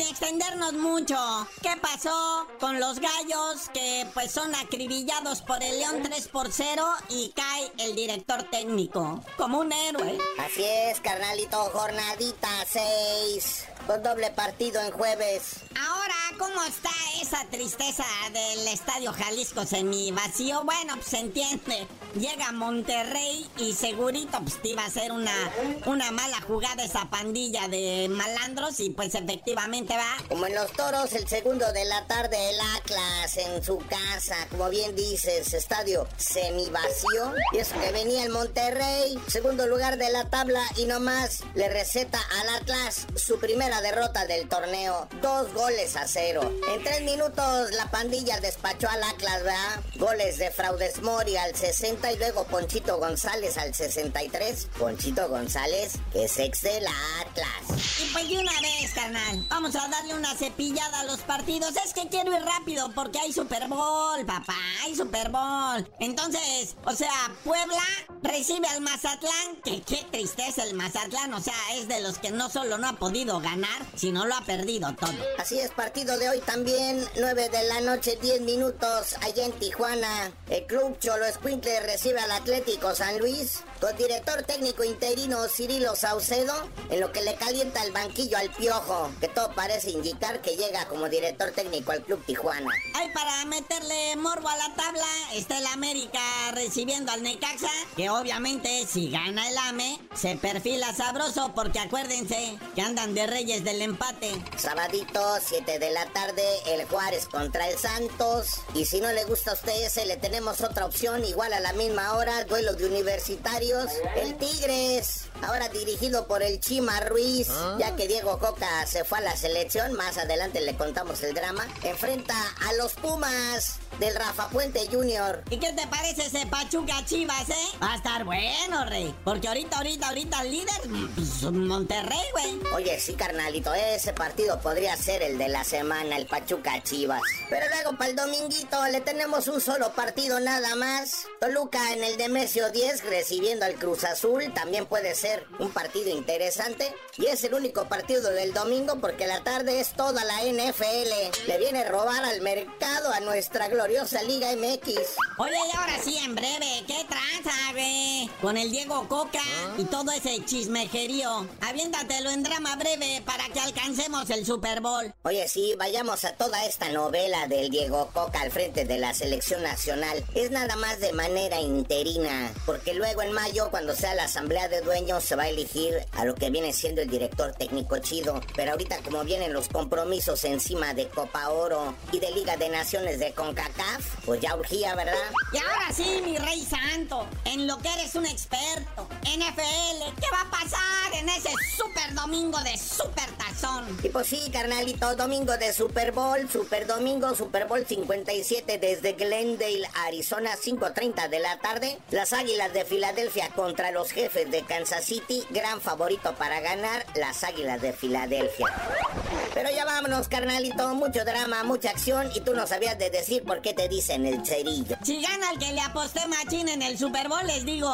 Sin extendernos mucho. ¿Qué pasó con los gallos que pues son acribillados por el León 3 por 0 y cae el director técnico? Como un héroe. Así es, carnalito, jornadita 6. Con doble partido en jueves. Ahora, ¿cómo está esa tristeza del Estadio Jalisco semi vacío? Bueno, pues se entiende. Llega Monterrey y segurito pues te iba a hacer una, una mala jugada esa pandilla de malandros y pues efectivamente va. Como en los toros, el segundo de la tarde, el Atlas en su casa. Como bien dices, estadio semivacío. Y eso que venía el Monterrey, segundo lugar de la tabla. Y nomás le receta al Atlas su primera derrota del torneo. Dos goles a cero. En tres minutos la pandilla despachó al Atlas, ¿verdad? Goles de Fraudes Mori al 60 y luego Ponchito González al 63. Ponchito González, que es ex del Atlas. Y pues de una vez, carnal, vamos a darle una cepillada a los partidos. Es que quiero ir rápido porque hay Super Bowl, papá, hay Super Bowl. Entonces, o sea, Puebla recibe al Mazatlán, que qué tristeza el Mazatlán, o sea, es de los que no solo no ha podido ganar, sino lo ha perdido todo. Así es, partido de hoy también, 9 de la noche, 10 minutos, allá en Tijuana. El club Cholo Escuincle recibe al Atlético San Luis, con director técnico interino Cirilo Saucedo, en lo que le calienta el banquillo al piojo, que todo parece indicar que llega como director técnico al club Tijuana. Ay, para meterle morbo a la tabla, está el América recibiendo al Necaxa, que obviamente si gana el AME, se perfila sabroso, porque acuérdense que andan de reyes del empate. Sabadito, 7 de la tarde, el Juárez contra el Santos. Y si no le gusta a usted ese, le tenemos otra opción, igual a la misma hora, duelo de universitarios. El Tigres, ahora dirigido por el Chima Ruiz, ya que Diego Coca se fue a la selección, más adelante le contamos el drama. Enfrenta a los Pumas del Rafa Puente Jr. ¿Y qué te parece ese Pachuca Chivas, eh? Va a estar bueno, rey. Porque ahorita, ahorita, ahorita el líder, pues, Monterrey, güey. Oye, sí, carnalito, ese partido podría ser el de la semana, el Pachuca Chivas. Pero luego para el dominguito le tenemos un solo partido nada más. Toluca en el Demesio 10 recibiendo al Cruz Azul. También puede ser un partido interesante. Y es el único partido del domingo porque la tarde es toda la NFL. Le viene a robar al mercado a nuestra gloriosa Liga MX. Oye, y ahora sí, en breve, ¿qué tranza, güey? Con el Diego Coca y todo ese chismejerío. Aviéntatelo en drama breve para que alcancemos el Super Bowl. Oye, sí, vayamos a toda esta novela del Diego Coca al frente de la selección nacional. Es nada más de manera interina, porque luego en mayo, cuando sea la asamblea de dueños, se va a elegir a lo que viene siendo el director técnico chido. Pero ahorita, como vienen los compromisos encima de Copa Oro y de Liga de Naciones de CONCACAF, pues ya urgía, ¿verdad? Y ahora sí, mi rey santo, en lo que eres un experto, NFL, ¿qué va a pasar en ese super domingo de super tazón? Y pues sí, carnalito, domingo de Super Bowl, Super Domingo, Super Bowl 57 desde Glendale, Arizona, 5.30 de la tarde. Las Águilas de Filadelfia contra los jefes de Kansas City, gran favorito para ganar, las Águilas de Filadelfia. Pero ya vámonos, carnalito, mucho drama, mucha acción y tú no sabías de decir por qué te dicen el cerillo. Si gana el que le aposté machín en el Super Bowl, les digo.